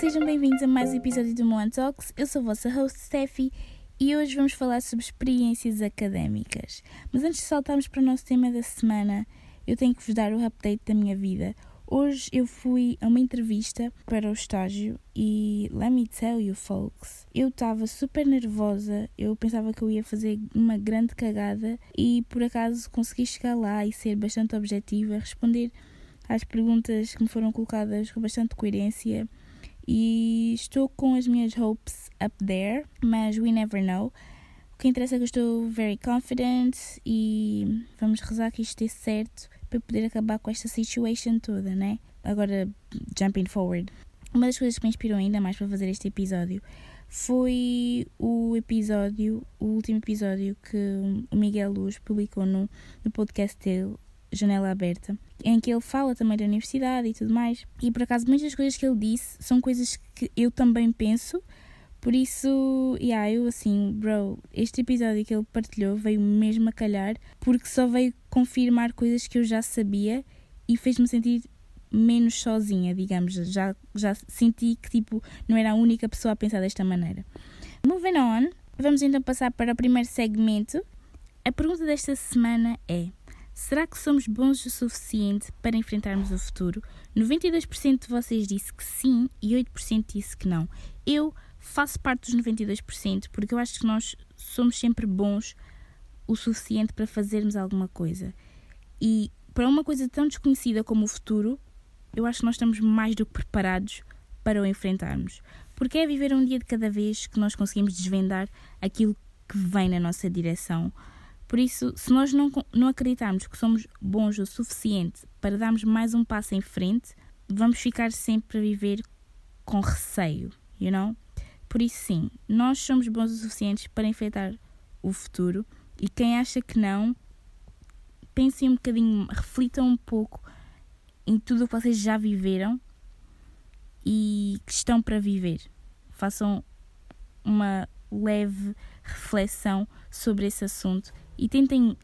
sejam bem-vindos a mais um episódio do Moan Talks. Eu sou a vossa host Steffi e hoje vamos falar sobre experiências académicas. Mas antes de saltarmos para o nosso tema da semana, eu tenho que vos dar o update da minha vida. Hoje eu fui a uma entrevista para o estágio e let me tell you folks, eu estava super nervosa, eu pensava que eu ia fazer uma grande cagada e por acaso consegui chegar lá e ser bastante objetiva, responder às perguntas que me foram colocadas com bastante coerência e estou com as minhas hopes up there, mas we never know. O que interessa é que eu estou very confident e vamos rezar que isto dê certo para poder acabar com esta situation toda, né? Agora, jumping forward. Uma das coisas que me inspirou ainda mais para fazer este episódio foi o episódio, o último episódio que o Miguel Luz publicou no, no podcast dele, Janela Aberta, em que ele fala também da universidade e tudo mais. E por acaso, muitas coisas que ele disse são coisas que eu também penso. Por isso, yeah, eu assim, bro, este episódio que ele partilhou veio mesmo a calhar, porque só veio confirmar coisas que eu já sabia e fez-me sentir menos sozinha, digamos. Já, já senti que tipo, não era a única pessoa a pensar desta maneira. Moving on, vamos então passar para o primeiro segmento. A pergunta desta semana é: Será que somos bons o suficiente para enfrentarmos o futuro? 92% de vocês disse que sim e 8% disse que não. Eu faço parte dos 92% porque eu acho que nós somos sempre bons o suficiente para fazermos alguma coisa. E para uma coisa tão desconhecida como o futuro, eu acho que nós estamos mais do que preparados para o enfrentarmos. Porque é viver um dia de cada vez que nós conseguimos desvendar aquilo que vem na nossa direção por isso, se nós não, não acreditarmos que somos bons o suficiente para darmos mais um passo em frente, vamos ficar sempre a viver com receio, you know? Por isso, sim, nós somos bons o suficiente para enfrentar o futuro e quem acha que não, pensem um bocadinho, reflitam um pouco em tudo o que vocês já viveram e que estão para viver. Façam uma leve reflexão sobre esse assunto e tentem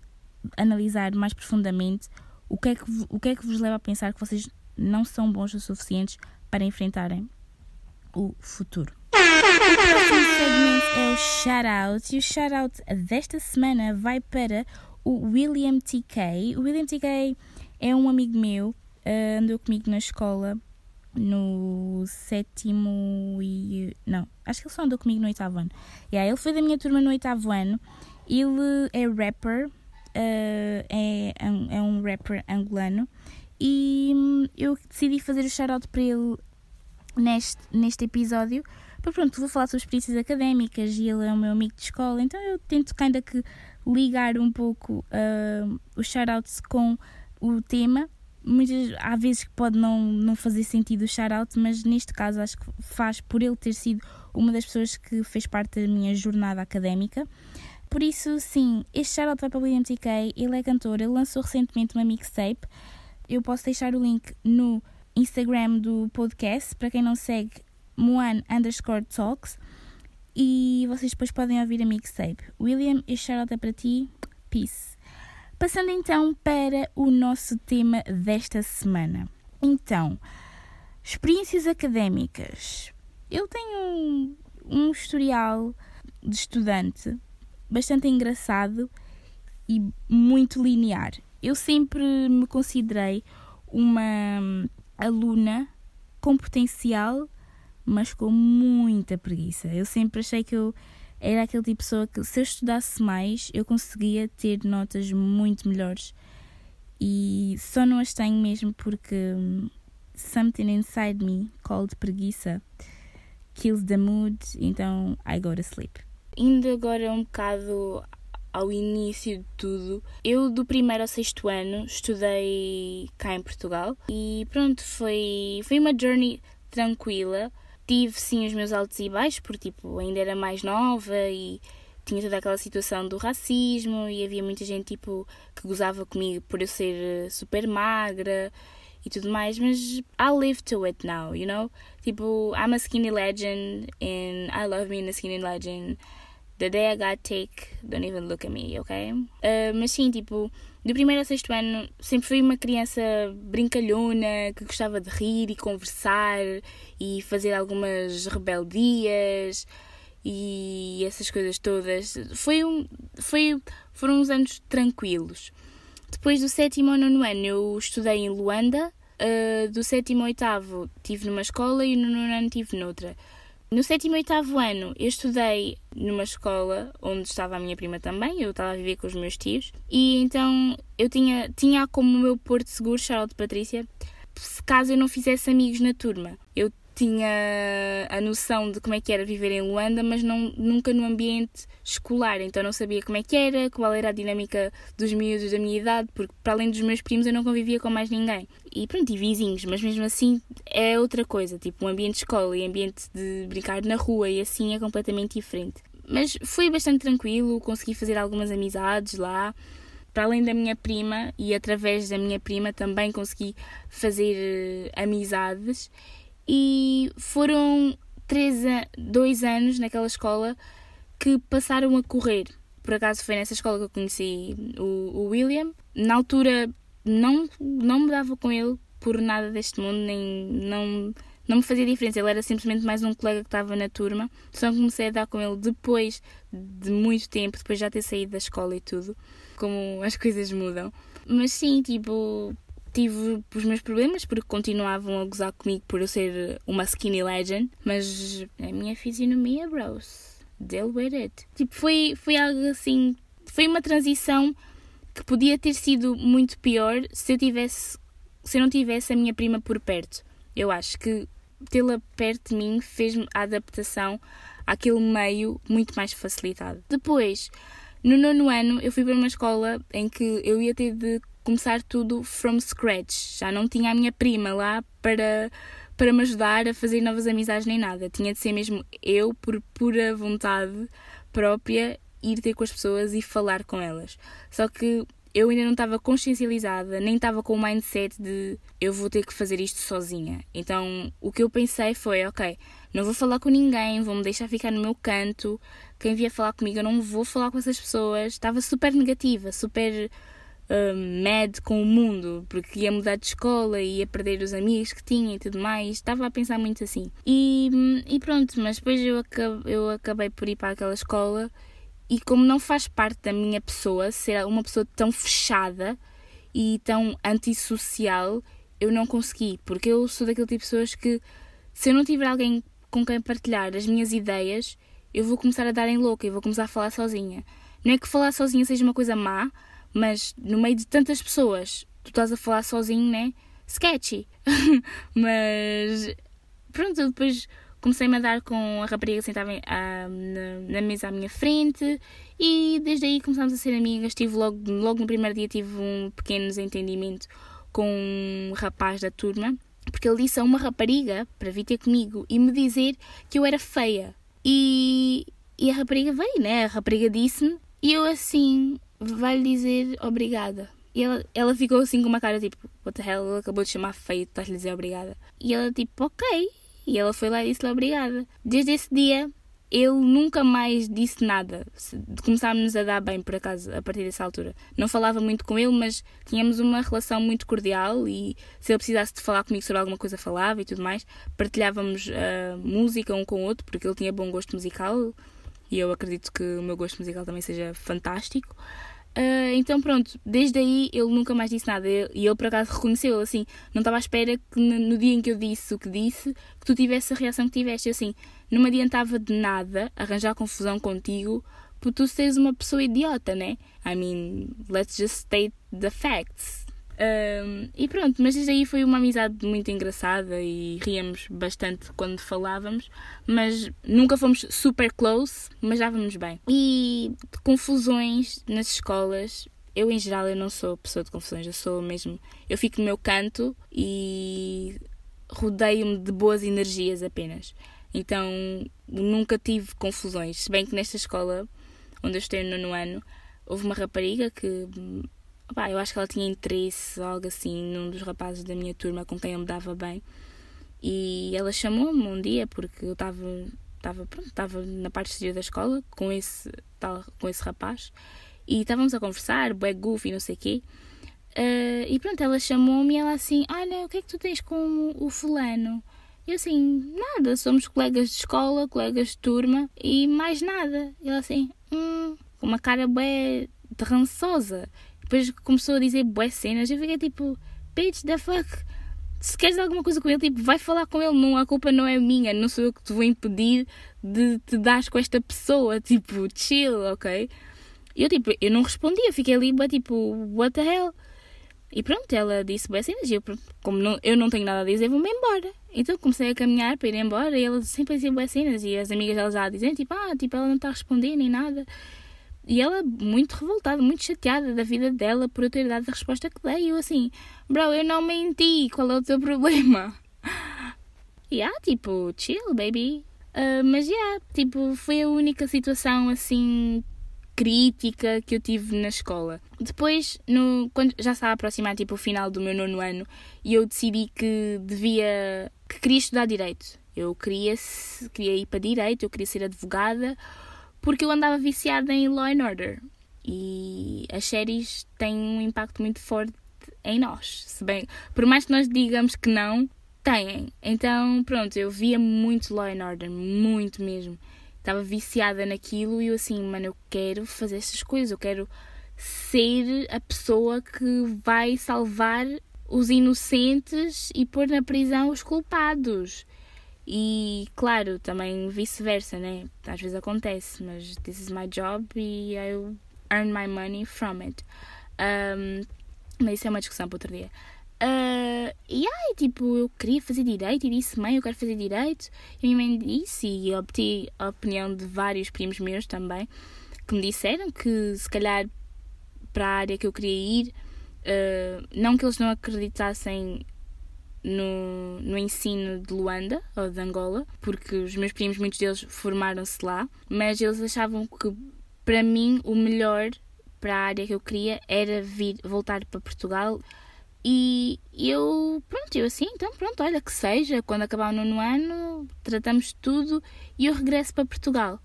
analisar mais profundamente o que, é que, o que é que vos leva a pensar que vocês não são bons o suficientes para enfrentarem o futuro. O próximo segmento é o shout-out e o shout-out desta semana vai para o William TK. O William TK é um amigo meu, uh, andou comigo na escola no sétimo e. Não, acho que ele só andou comigo no oitavo ano. Yeah, ele foi da minha turma no oitavo ano ele é rapper, uh, é, é um rapper angolano e hum, eu decidi fazer o shout-out para ele neste, neste episódio. Porque pronto, vou falar sobre experiências académicas e ele é o meu amigo de escola, então eu tento ainda que ligar um pouco uh, os shout-outs com o tema. Muitas, há vezes que pode não, não fazer sentido o shout-out, mas neste caso acho que faz por ele ter sido uma das pessoas que fez parte da minha jornada académica. Por isso, sim, este Charlotte vai para o TK, ele é cantor, ele lançou recentemente uma mixtape. Eu posso deixar o link no Instagram do podcast, para quem não segue, Moan underscore talks. E vocês depois podem ouvir a mixtape. William, este Charlotte é para ti. Peace. Passando então para o nosso tema desta semana. Então, experiências académicas. Eu tenho um, um historial de estudante bastante engraçado e muito linear. Eu sempre me considerei uma hum, aluna com potencial, mas com muita preguiça. Eu sempre achei que eu era aquele tipo de pessoa que, se eu estudasse mais, eu conseguia ter notas muito melhores. E só não as tenho mesmo porque hum, something inside me called preguiça kills the mood, então I go to sleep indo agora um bocado ao início de tudo, eu do primeiro ao sexto ano estudei cá em Portugal e pronto, foi, foi uma journey tranquila. Tive sim os meus altos e baixos, porque tipo, ainda era mais nova e tinha toda aquela situação do racismo e havia muita gente tipo que gozava comigo por eu ser eh, super magra e tudo mais, mas I live to it now, you know? Tipo, I'm a skinny legend and I love being a skinny legend The day I got take, don't even look at me, ok? Uh, mas sim, tipo, do primeiro ao sexto ano sempre fui uma criança brincalhona que gostava de rir e conversar e fazer algumas rebeldias e essas coisas todas. Foi um, foi, foram uns anos tranquilos. Depois do sétimo ao nono ano eu estudei em Luanda. Uh, do sétimo ao oitavo estive numa escola e no nono ano estive noutra. No sétimo e oitavo ano, eu estudei numa escola onde estava a minha prima também, eu estava a viver com os meus tios, e então eu tinha, tinha como o meu porto seguro, Charlotte Patrícia, caso eu não fizesse amigos na turma. Eu tinha a noção de como é que era viver em Luanda, mas não, nunca no ambiente escolar, então não sabia como é que era, qual era a dinâmica dos miúdos da minha idade, porque para além dos meus primos eu não convivia com mais ninguém. E pronto, e vizinhos, mas mesmo assim é outra coisa, tipo um ambiente de escola e ambiente de brincar na rua e assim é completamente diferente. Mas foi bastante tranquilo, consegui fazer algumas amizades lá para além da minha prima e através da minha prima também consegui fazer eh, amizades e foram três, dois anos naquela escola que passaram a correr. Por acaso foi nessa escola que eu conheci o, o William. Na altura não, não me dava com ele por nada deste mundo, nem não, não me fazia diferença. Ele era simplesmente mais um colega que estava na turma. Só comecei a dar com ele depois de muito tempo, depois de já ter saído da escola e tudo. Como as coisas mudam. Mas sim, tipo, tive os meus problemas porque continuavam a gozar comigo por eu ser uma skinny legend, mas a minha fisionomia, bros, deal with it. Tipo, foi, foi algo assim, foi uma transição que podia ter sido muito pior se eu tivesse, se eu não tivesse a minha prima por perto. Eu acho que tê-la perto de mim fez-me a adaptação àquele meio muito mais facilitado. Depois, no nono ano, eu fui para uma escola em que eu ia ter de começar tudo from scratch. Já não tinha a minha prima lá para, para me ajudar a fazer novas amizades nem nada. Tinha de ser mesmo eu, por pura vontade própria, ir ter com as pessoas e falar com elas. Só que eu ainda não estava consciencializada, nem estava com o mindset de eu vou ter que fazer isto sozinha. Então o que eu pensei foi: ok, não vou falar com ninguém, vou-me deixar ficar no meu canto. Quem vier falar comigo, eu não vou falar com essas pessoas. Estava super negativa, super uh, mad com o mundo, porque ia mudar de escola, ia perder os amigos que tinha e tudo mais. Estava a pensar muito assim. E, e pronto, mas depois eu acabei, eu acabei por ir para aquela escola e como não faz parte da minha pessoa ser uma pessoa tão fechada e tão antissocial, eu não consegui, porque eu sou daquele tipo de pessoas que se eu não tiver alguém com quem partilhar as minhas ideias, eu vou começar a dar em louca e vou começar a falar sozinha. Não é que falar sozinha seja uma coisa má, mas no meio de tantas pessoas, tu estás a falar sozinho, né? Sketchy. mas pronto, eu depois comecei-me a dar com a rapariga que sentava ah, na, na, mesa à minha frente e desde aí começámos a ser amigas. Tive logo, logo no primeiro dia tive um pequeno desentendimento com um rapaz da turma, porque ele disse a uma rapariga para vir ter comigo e me dizer que eu era feia. E, e a rapariga veio, né? A rapariga disse-me e eu assim, vai-lhe dizer obrigada. E ela, ela ficou assim com uma cara tipo, what the hell, ele acabou de chamar feio, estás-lhe dizer obrigada. E ela tipo, ok. E ela foi lá e disse-lhe obrigada. Desde esse dia, ele nunca mais disse nada. Começámos a dar bem, por acaso, a partir dessa altura. Não falava muito com ele, mas tínhamos uma relação muito cordial e se ele precisasse de falar comigo sobre alguma coisa, falava e tudo mais. Partilhávamos uh, música um com o outro, porque ele tinha bom gosto musical e eu acredito que o meu gosto musical também seja fantástico. Uh, então pronto, desde aí ele nunca mais disse nada e ele por acaso reconheceu assim, não estava à espera que no dia em que eu disse o que disse, que tu tivesse a reação que tiveste. Assim, não me adiantava de nada arranjar confusão contigo por tu seres uma pessoa idiota, né? I mean, let's just state the facts. Um, e pronto, mas desde aí foi uma amizade muito engraçada e ríamos bastante quando falávamos, mas nunca fomos super close, mas dávamos bem. E confusões nas escolas, eu em geral eu não sou pessoa de confusões, eu sou mesmo, eu fico no meu canto e rodeio-me de boas energias apenas. Então nunca tive confusões, se bem que nesta escola onde eu estou no nono ano, houve uma rapariga que Eu acho que ela tinha interesse, algo assim, num dos rapazes da minha turma com quem eu me dava bem. E ela chamou-me um dia porque eu estava estava estava na parte exterior da escola com esse, tal, com esse rapaz e estávamos a conversar, bué goofy, não sei o quê. Uh, e pronto, ela chamou-me e ela assim: Olha, o que é que tu tens com o fulano? E eu assim: Nada, somos colegas de escola, colegas de turma e mais nada. E ela assim: Hum, com uma cara bué de rançosa. Depois começou a dizer bué cenas. Eu fiquei tipo: Bitch, the fuck? Se queres alguma coisa com ele, tipo, vai falar com ele, não, a culpa não é minha, não sou eu que te vou impedir de te dar com esta pessoa, tipo, chill, ok? Eu, tipo, eu não respondi, eu fiquei ali, tipo, what the hell? E pronto, ela disse boas cenas e eu, como não, eu não tenho nada a dizer, vou-me embora. Então comecei a caminhar para ir embora e ela sempre dizia boas cenas e as amigas dela já dizem, tipo, ah, tipo, ela não está a responder nem nada. E ela muito revoltada, muito chateada da vida dela por eu ter dado a resposta que dei. E eu assim, bro, eu não menti, qual é o teu problema? E yeah, tipo, chill, baby. Uh, mas yeah, tipo, foi a única situação assim crítica que eu tive na escola. Depois, no, quando já estava a aproximar tipo, o final do meu nono ano, e eu decidi que devia. que queria estudar Direito. Eu queria, queria ir para Direito, eu queria ser advogada, porque eu andava viciada em Law and Order. E as séries têm um impacto muito forte em nós. Se bem, por mais que nós digamos que não, têm. Então, pronto, eu via muito Law and Order, muito mesmo estava viciada naquilo e eu assim, mano, eu quero fazer essas coisas, eu quero ser a pessoa que vai salvar os inocentes e pôr na prisão os culpados. E claro, também vice-versa, né? Às vezes acontece, mas this is my job e I earn my money from it. Um, mas isso é uma discussão para outro dia. Uh, e aí, tipo, eu queria fazer direito e disse, mãe, eu quero fazer direito. E minha mãe disse, e obtive a opinião de vários primos meus também, que me disseram que se calhar para a área que eu queria ir, uh, não que eles não acreditassem no, no ensino de Luanda ou de Angola, porque os meus primos, muitos deles formaram-se lá, mas eles achavam que para mim o melhor para a área que eu queria era vir voltar para Portugal e eu, pronto, eu assim, então pronto, olha que seja, quando acabar o nono ano, tratamos tudo e eu regresso para Portugal.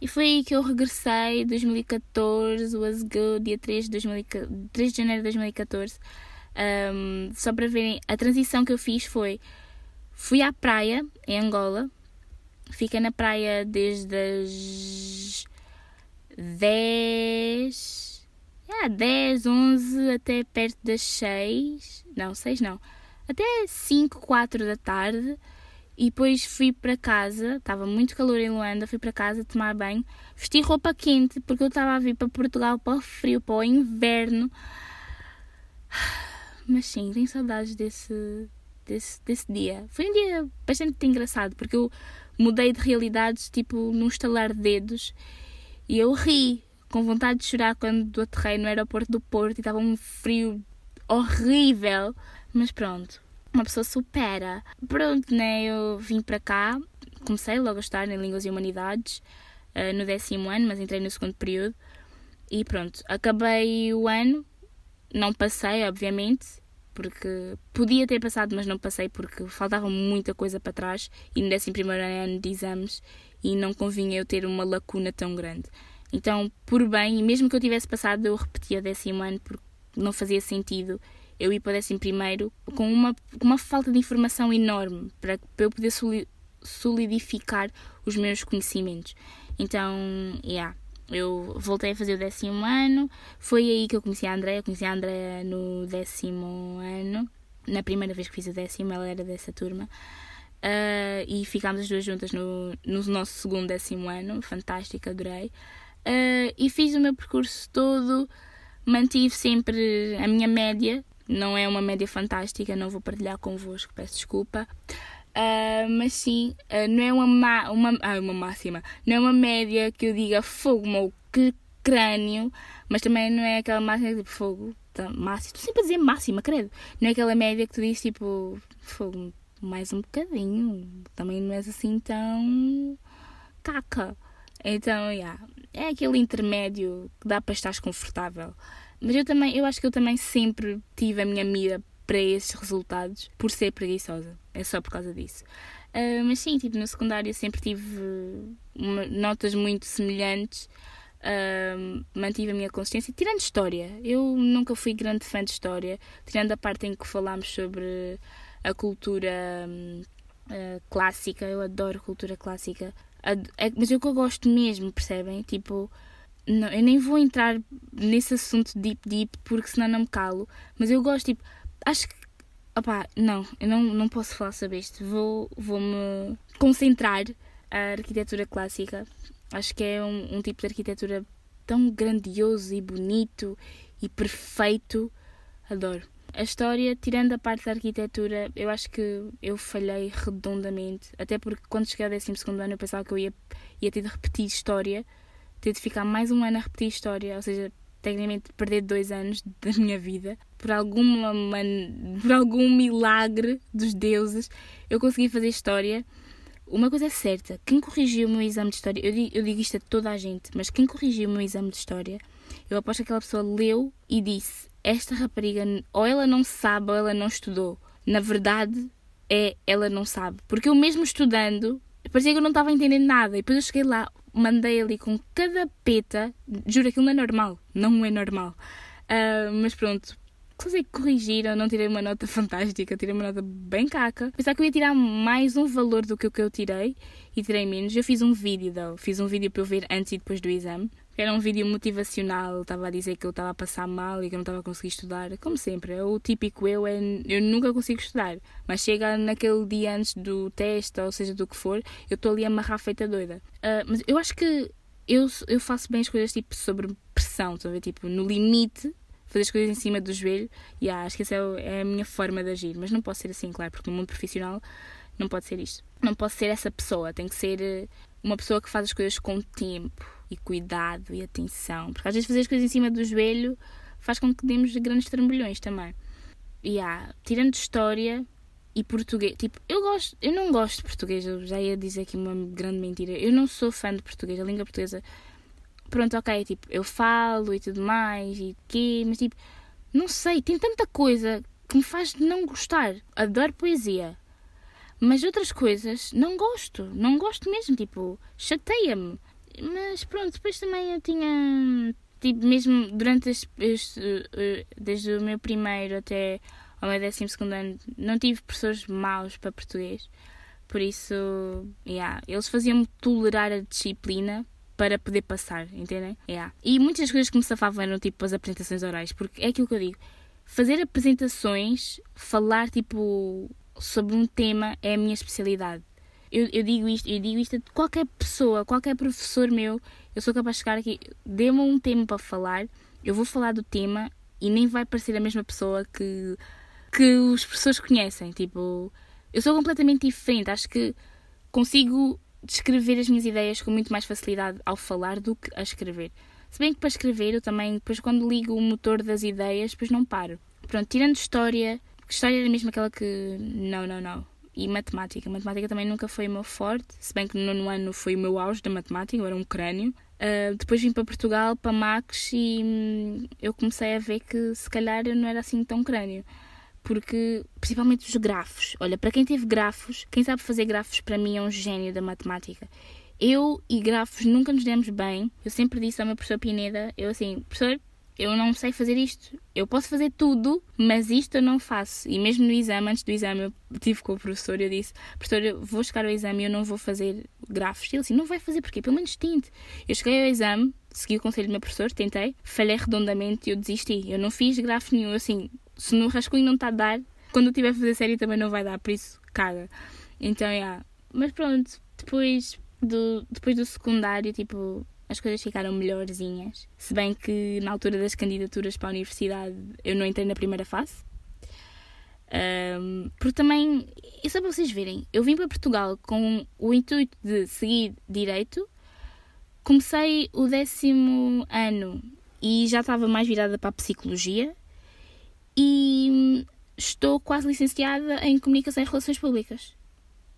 E foi aí que eu regressei, 2014, was good, dia 3 de, 3 de janeiro de 2014. Um, só para verem, a transição que eu fiz foi: fui à praia em Angola, fiquei na praia desde as 10 yeah, 10, 11 até perto das 6, não, 6 não, até 5, 4 da tarde. E depois fui para casa, estava muito calor em Luanda, fui para casa tomar banho, vesti roupa quente porque eu estava a vir para Portugal para o frio, para o inverno. Mas sim, tenho saudades desse, desse, desse dia. Foi um dia bastante engraçado porque eu mudei de realidades tipo num estalar de dedos e eu ri com vontade de chorar quando aterrei no aeroporto do Porto e estava um frio horrível. Mas pronto, uma pessoa supera. Pronto, né? Eu vim para cá, comecei logo a estar em Línguas e Humanidades uh, no décimo ano, mas entrei no segundo período. E pronto, acabei o ano, não passei, obviamente, porque podia ter passado, mas não passei porque faltava muita coisa para trás e no décimo primeiro ano de exames e não convinha eu ter uma lacuna tão grande. Então, por bem, e mesmo que eu tivesse passado, eu repetia décimo ano porque não fazia sentido eu ir para o décimo primeiro com uma, uma falta de informação enorme para, para eu poder solidificar os meus conhecimentos. Então, yeah, eu voltei a fazer o décimo ano, foi aí que eu conheci a Andrea, conheci a Andrea no décimo ano, na primeira vez que fiz o décimo, ela era dessa turma. Uh, e ficámos as duas juntas no, no nosso segundo décimo ano, fantástico, adorei. Uh, e fiz o meu percurso todo, mantive sempre a minha média, não é uma média fantástica, não vou partilhar convosco, peço desculpa. Uh, mas sim, uh, não é uma, uma, ah, uma máxima, não é uma média que eu diga fogo, meu que crânio, mas também não é aquela máxima tipo fogo, tá, máxima, estou sempre a dizer máxima, credo, não é aquela média que tu dizes tipo fogo, mais um bocadinho, também não és assim tão caca. Então, yeah, é aquele intermédio que dá para estar confortável. Mas eu também, eu acho que eu também sempre tive a minha mira para esses resultados por ser preguiçosa. É só por causa disso. Uh, mas sim, tipo, no secundário sempre tive uma, notas muito semelhantes. Uh, mantive a minha consciência, tirando história. Eu nunca fui grande fã de história, tirando a parte em que falámos sobre a cultura uh, clássica. Eu adoro cultura clássica, é, mas é o que eu gosto mesmo, percebem? Tipo, não, eu nem vou entrar nesse assunto deep deep porque senão não me calo, mas eu gosto, tipo, acho que opá, não, eu não, não posso falar sobre isto. Vou, vou concentrar a arquitetura clássica. Acho que é um, um tipo de arquitetura tão grandioso e bonito e perfeito. Adoro. A história, tirando a parte da arquitetura, eu acho que eu falhei redondamente. Até porque quando cheguei ao 12 ano eu pensava que eu ia, ia ter de repetir história, ter de ficar mais um ano a repetir história, ou seja, tecnicamente perder dois anos da minha vida. Por, alguma man... por algum milagre dos deuses, eu consegui fazer história. Uma coisa é certa, quem corrigiu o meu exame de história, eu digo, eu digo isto a toda a gente, mas quem corrigiu o meu exame de história, eu aposto que aquela pessoa leu e disse: Esta rapariga, ou ela não sabe ou ela não estudou. Na verdade, é ela não sabe. Porque eu, mesmo estudando, parecia que eu não estava entendendo nada. E depois eu cheguei lá, mandei ali com cada peta. Juro, aquilo não é normal. Não é normal. Uh, mas pronto, consegui corrigir, eu não tirei uma nota fantástica, tirei uma nota bem caca. Pensava que eu ia tirar mais um valor do que o que eu tirei e tirei menos. Eu fiz um vídeo, though. fiz um vídeo para eu ver antes e depois do exame. Era um vídeo motivacional, estava a dizer que eu estava a passar mal e que eu não estava a conseguir estudar. Como sempre, é o típico eu, é, eu nunca consigo estudar. Mas chega naquele dia antes do teste, ou seja, do que for, eu estou ali a amarrar feita doida. Uh, mas eu acho que eu, eu faço bem as coisas tipo sobre pressão, estão a ver? Tipo, no limite, fazer as coisas em cima do joelho. E yeah, acho que essa é, é a minha forma de agir. Mas não posso ser assim, claro, porque no mundo profissional não pode ser isto. Não posso ser essa pessoa, tem que ser eh, uma pessoa que faz as coisas com tempo e cuidado e atenção. Porque às vezes fazer as coisas em cima do joelho faz com que demos grandes trambolhões também. E há, tirando história e português, tipo, eu gosto, eu não gosto de português, eu já ia dizer aqui uma grande mentira. Eu não sou fã de português, a língua portuguesa. Pronto, ok, tipo, eu falo e tudo mais e quê, mas tipo, não sei, tem tanta coisa que me faz não gostar. Adoro poesia. Mas outras coisas não gosto, não gosto mesmo, tipo, chateia-me. Mas pronto, depois também eu tinha, tipo, mesmo durante eh, desde o meu primeiro até ao meu décimo segundo ano, não tive professores maus para português. Por isso, yeah, eles faziam-me tolerar a disciplina para poder passar, entendem? Yeah. E muitas coisas que me safavam eram tipo as apresentações orais, porque é aquilo que eu digo. Fazer apresentações, falar tipo sobre um tema é a minha especialidade eu, eu digo isto, eu digo isto a qualquer pessoa, qualquer professor meu, eu sou capaz de chegar aqui, dê-me um tema para falar, eu vou falar do tema e nem vai parecer a mesma pessoa que, que os professores conhecem. Tipo, eu sou completamente diferente, acho que consigo descrever as minhas ideias com muito mais facilidade ao falar do que a escrever. Se bem que para escrever eu também, depois quando ligo o motor das ideias, depois não paro. Pronto, tirando história, história era mesmo aquela que. Não, não, não e matemática. Matemática também nunca foi o meu forte, se bem que no nono ano foi o meu auge da matemática, eu era um crânio. Uh, depois vim para Portugal, para Max, e hum, eu comecei a ver que se calhar eu não era assim tão crânio. Porque, principalmente os grafos. Olha, para quem teve grafos, quem sabe fazer grafos para mim é um gênio da matemática. Eu e grafos nunca nos demos bem. Eu sempre disse ao meu professor Pineda, eu assim, professor, eu não sei fazer isto. Eu posso fazer tudo, mas isto eu não faço. E mesmo no exame, antes do exame, eu tive com o professor e eu disse: Professor, eu vou chegar ao exame e eu não vou fazer grafos. Ele assim: Não vai fazer porquê? Pelo menos tente. Eu cheguei ao exame, segui o conselho do meu professor, tentei, falhei redondamente e eu desisti. Eu não fiz grafo nenhum. Assim, se no rascunho não está a dar, quando eu tiver a fazer série também não vai dar, por isso caga. Então, é. Yeah. Mas pronto, depois do, depois do secundário, tipo, as coisas ficaram melhorzinhas. Se bem que na altura das candidaturas para a universidade eu não entrei na primeira fase. Um, porque também, é só para vocês verem, eu vim para Portugal com o intuito de seguir direito. Comecei o décimo ano e já estava mais virada para a psicologia. E estou quase licenciada em comunicação e relações públicas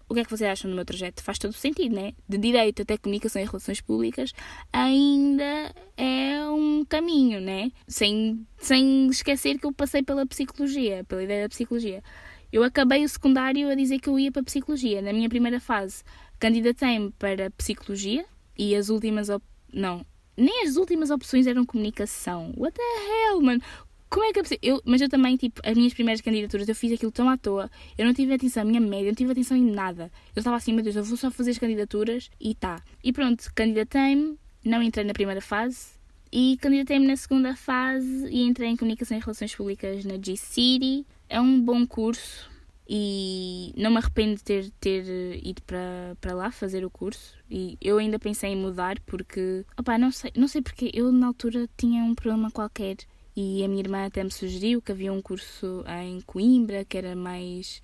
o que é que vocês acham do meu trajeto? Faz todo sentido, né? De direito até comunicação e relações públicas ainda é um caminho, né? Sem, sem esquecer que eu passei pela psicologia, pela ideia da psicologia. eu acabei o secundário a dizer que eu ia para Psicologia. Na minha primeira fase, candidatei-me para Psicologia e as últimas. Op... Não, nem as últimas opções eram comunicação. What the hell, mano? Como é que é possível? Eu, mas eu também, tipo, as minhas primeiras candidaturas, eu fiz aquilo tão à toa. Eu não tive atenção, a minha média, não tive atenção em nada. Eu estava assim, meu Deus, eu vou só fazer as candidaturas e tá. E pronto, candidatei-me, não entrei na primeira fase. E candidatei-me na segunda fase e entrei em Comunicação e Relações Públicas na G-City. É um bom curso e não me arrependo de ter, ter ido para, para lá fazer o curso. E eu ainda pensei em mudar porque, opá, não sei, não sei porque eu na altura tinha um problema qualquer e a minha irmã até me sugeriu que havia um curso em Coimbra que era mais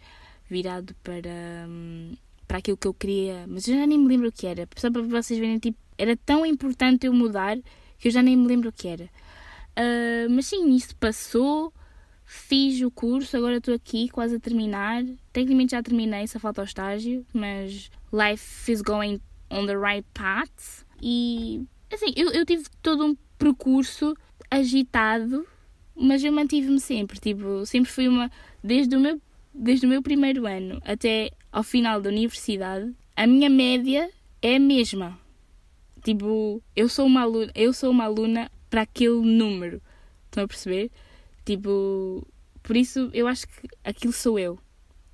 virado para, hum, para aquilo que eu queria, mas eu já nem me lembro o que era. Só para vocês verem, tipo, era tão importante eu mudar que eu já nem me lembro o que era. Uh, mas sim, isso passou, fiz o curso, agora estou aqui quase a terminar. Tecnicamente já terminei, só falta o estágio, mas life is going on the right path. E assim, eu, eu tive todo um percurso agitado, mas eu mantive-me sempre, tipo, sempre fui uma desde o meu desde o meu primeiro ano até ao final da universidade, a minha média é a mesma. Tipo, eu sou uma aluna, eu sou uma aluna para aquele número. Estão a perceber? Tipo, por isso eu acho que aquilo sou eu.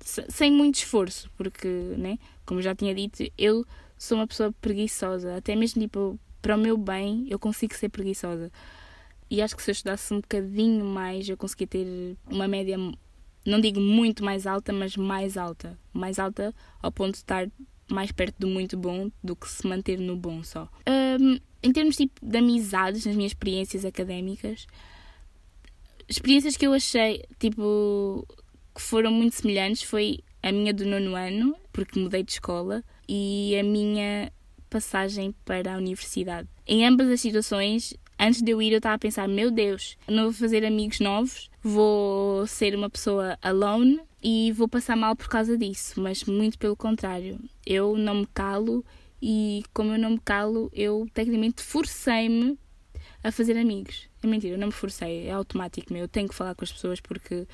Sem muito esforço, porque, né, como já tinha dito, eu sou uma pessoa preguiçosa. Até mesmo tipo, para o meu bem, eu consigo ser preguiçosa. E acho que se eu estudasse um bocadinho mais, eu conseguia ter uma média, não digo muito mais alta, mas mais alta. Mais alta ao ponto de estar mais perto do muito bom do que se manter no bom só. Um, em termos tipo, de amizades, nas minhas experiências académicas, experiências que eu achei tipo que foram muito semelhantes foi a minha do nono ano, porque mudei de escola, e a minha passagem para a universidade. Em ambas as situações, antes de eu ir, eu estava a pensar: meu Deus, não vou fazer amigos novos, vou ser uma pessoa alone e vou passar mal por causa disso. Mas muito pelo contrário, eu não me calo e, como eu não me calo, eu tecnicamente forcei-me a fazer amigos. É mentira, eu não me forcei, é automático meu. Eu tenho que falar com as pessoas porque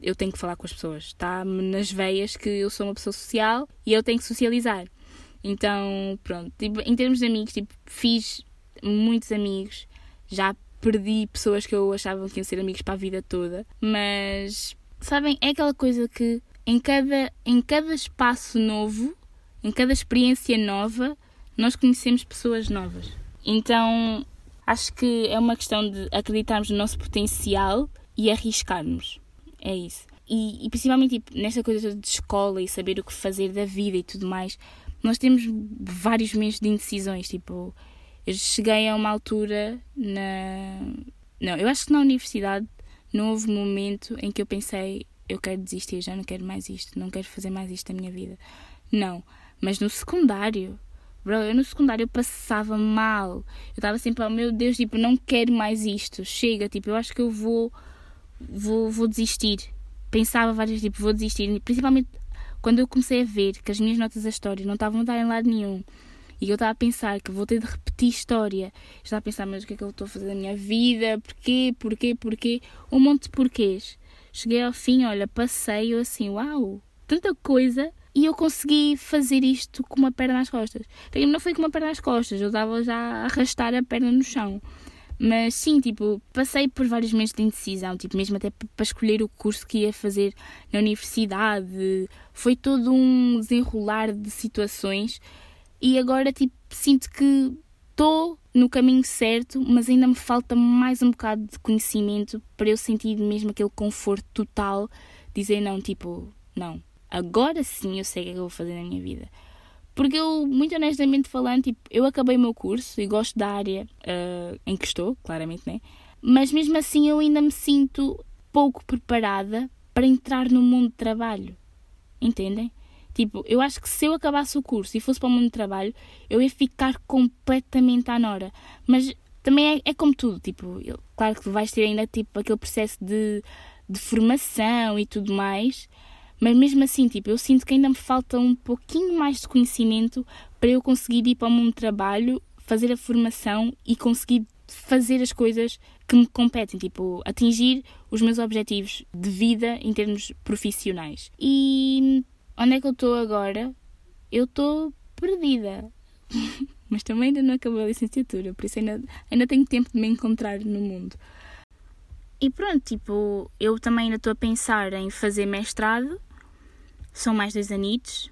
eu tenho que falar com as pessoas. Está-me nas veias que eu sou uma pessoa social e eu tenho que socializar. Então, pronto, tipo, em termos de amigos, tipo, fiz muitos amigos, já perdi pessoas que eu achava que iam ser amigos para a vida toda, mas sabem, é aquela coisa que em cada, em cada espaço novo, em cada experiência nova, nós conhecemos pessoas novas. Então acho que é uma questão de acreditarmos no nosso potencial e arriscarmos. É isso. E, e principalmente tipo, nesta coisa de escola e saber o que fazer da vida e tudo mais, nós temos vários meses de indecisões. Tipo, eu cheguei a uma altura na. Não, eu acho que na universidade não houve momento em que eu pensei eu quero desistir, já não quero mais isto, não quero fazer mais isto na minha vida. Não. Mas no secundário, bro, eu no secundário eu passava mal. Eu estava sempre, oh meu Deus, tipo, não quero mais isto. Chega, tipo, eu acho que eu vou vou, vou desistir. Pensava várias tipo, vou desistir. Principalmente quando eu comecei a ver que as minhas notas da história não estavam a dar em lado nenhum e eu estava a pensar que vou ter de repetir história. Estava a pensar, mas o que é que eu estou a fazer na minha vida? Porquê? Porquê? Porquê? Um monte de porquês. Cheguei ao fim, olha, passei eu assim, uau, tanta coisa. E eu consegui fazer isto com uma perna nas costas. Não foi com uma perna nas costas, eu estava já a arrastar a perna no chão. Mas sim, tipo, passei por vários meses de indecisão, tipo, mesmo até para escolher o curso que ia fazer na universidade. Foi todo um desenrolar de situações e agora tipo, sinto que estou no caminho certo, mas ainda me falta mais um bocado de conhecimento para eu sentir mesmo aquele conforto total, dizer não, tipo, não, agora sim eu sei o que é que eu vou fazer na minha vida. Porque eu, muito honestamente falando, tipo, eu acabei o meu curso e gosto da área uh, em que estou, claramente, né? Mas mesmo assim eu ainda me sinto pouco preparada para entrar no mundo de trabalho. Entendem? Tipo, eu acho que se eu acabasse o curso e fosse para o mundo de trabalho, eu ia ficar completamente à nora. Mas também é, é como tudo, tipo, eu, claro que vais ter ainda tipo aquele processo de, de formação e tudo mais, mas mesmo assim, tipo, eu sinto que ainda me falta um pouquinho mais de conhecimento para eu conseguir ir para o mundo de trabalho, fazer a formação e conseguir fazer as coisas que me competem, tipo, atingir os meus objetivos de vida em termos profissionais. E onde é que eu estou agora? Eu estou perdida. Mas também ainda não acabei a licenciatura, por isso ainda, ainda tenho tempo de me encontrar no mundo. E pronto, tipo, eu também ainda estou a pensar em fazer mestrado. São mais dois anitos.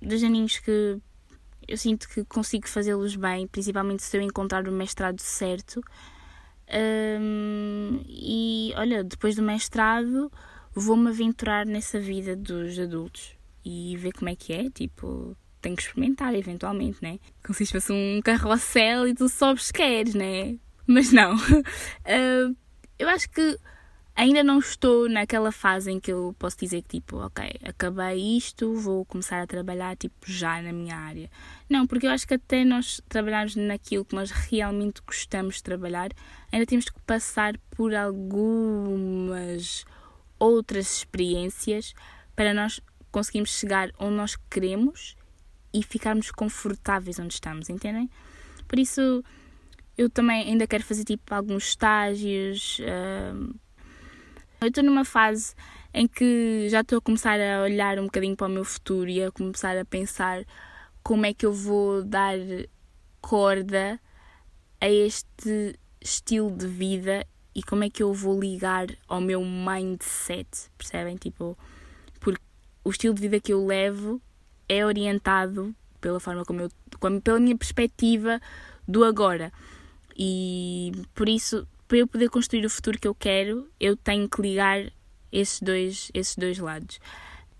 Dois aninhos que eu sinto que consigo fazê-los bem, principalmente se eu encontrar o mestrado certo. Um, e olha, depois do mestrado vou-me aventurar nessa vida dos adultos e ver como é que é. Tipo, tenho que experimentar eventualmente, né? Como se fosse um carrossel e tu sobes queres, né? Mas não. Uh, eu acho que ainda não estou naquela fase em que eu posso dizer que tipo, ok, acabei isto, vou começar a trabalhar tipo já na minha área. Não, porque eu acho que até nós trabalharmos naquilo que nós realmente gostamos de trabalhar, ainda temos que passar por algumas outras experiências para nós conseguirmos chegar onde nós queremos e ficarmos confortáveis onde estamos, entendem? Por isso eu também ainda quero fazer tipo alguns estágios. Uh, eu estou numa fase em que já estou a começar a olhar um bocadinho para o meu futuro e a começar a pensar como é que eu vou dar corda a este estilo de vida e como é que eu vou ligar ao meu mindset, percebem? Tipo, porque o estilo de vida que eu levo é orientado pela forma como eu, como, pela minha perspectiva do agora. E por isso para eu poder construir o futuro que eu quero, eu tenho que ligar esses dois, esses dois lados.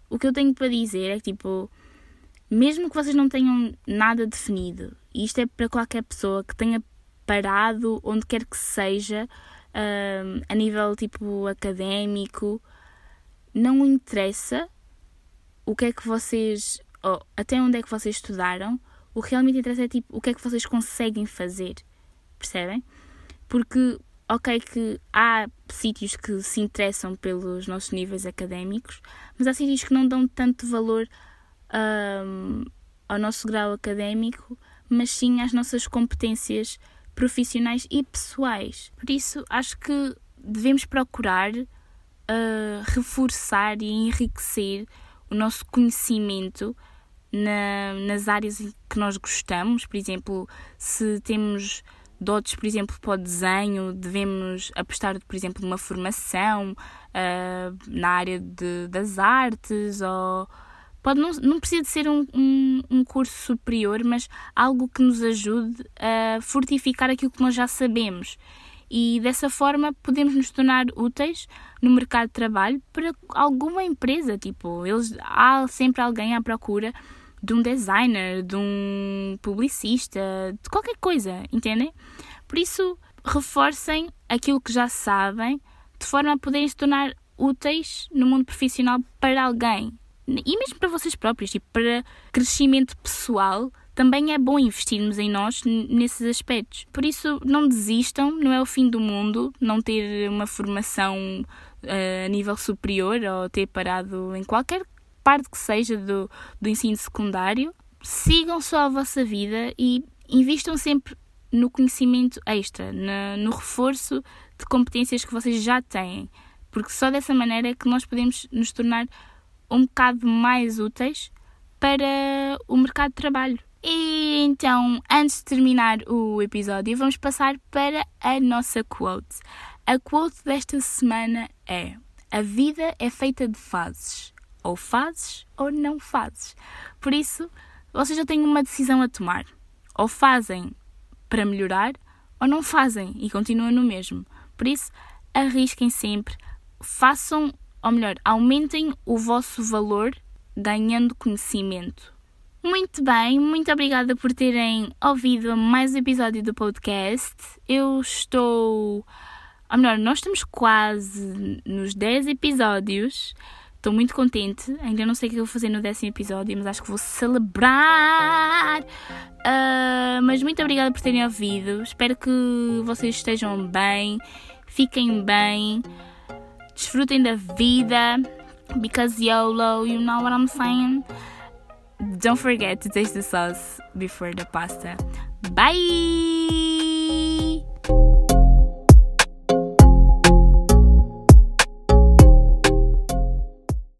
O que eu tenho para dizer é que, tipo, mesmo que vocês não tenham nada definido, e isto é para qualquer pessoa que tenha parado onde quer que seja, um, a nível tipo académico, não interessa o que é que vocês, oh, até onde é que vocês estudaram, o que realmente interessa é tipo o que é que vocês conseguem fazer, percebem? Porque ok que há sítios que se interessam pelos nossos níveis académicos, mas há sítios que não dão tanto valor um, ao nosso grau académico, mas sim às nossas competências profissionais e pessoais. Por isso, acho que devemos procurar uh, reforçar e enriquecer o nosso conhecimento na, nas áreas que nós gostamos. Por exemplo, se temos dotes, por exemplo, para o desenho, devemos apostar, por exemplo, numa formação uh, na área de, das artes ou pode não, não precisa de ser um, um, um, curso superior, mas algo que nos ajude a fortificar aquilo que nós já sabemos. E dessa forma podemos nos tornar úteis no mercado de trabalho para alguma empresa. Tipo, eles, há sempre alguém à procura de um designer, de um publicista, de qualquer coisa, entendem? Por isso, reforcem aquilo que já sabem, de forma a poderem se tornar úteis no mundo profissional para alguém. E mesmo para vocês próprios, tipo, para crescimento pessoal, também é bom investirmos em nós nesses aspectos. Por isso, não desistam, não é o fim do mundo não ter uma formação uh, a nível superior ou ter parado em qualquer parte que seja do, do ensino secundário, sigam só a vossa vida e invistam sempre no conhecimento extra, no, no reforço de competências que vocês já têm, porque só dessa maneira é que nós podemos nos tornar um bocado mais úteis para o mercado de trabalho. E então, antes de terminar o episódio, vamos passar para a nossa quote. A quote desta semana é: A vida é feita de fases ou fazes ou não fazes. Por isso, vocês já têm uma decisão a tomar. Ou fazem para melhorar, ou não fazem e continuam no mesmo. Por isso, arrisquem sempre, façam, ou melhor, aumentem o vosso valor ganhando conhecimento. Muito bem, muito obrigada por terem ouvido mais um episódio do podcast. Eu estou. Ou melhor, nós estamos quase nos 10 episódios. Estou muito contente. Ainda não sei o que vou fazer no décimo episódio, mas acho que vou celebrar. Uh, mas muito obrigada por terem ouvido. Espero que vocês estejam bem, fiquem bem, desfrutem da vida. Because YOLO, you know what I'm saying? Don't forget to taste the sauce before the pasta. Bye!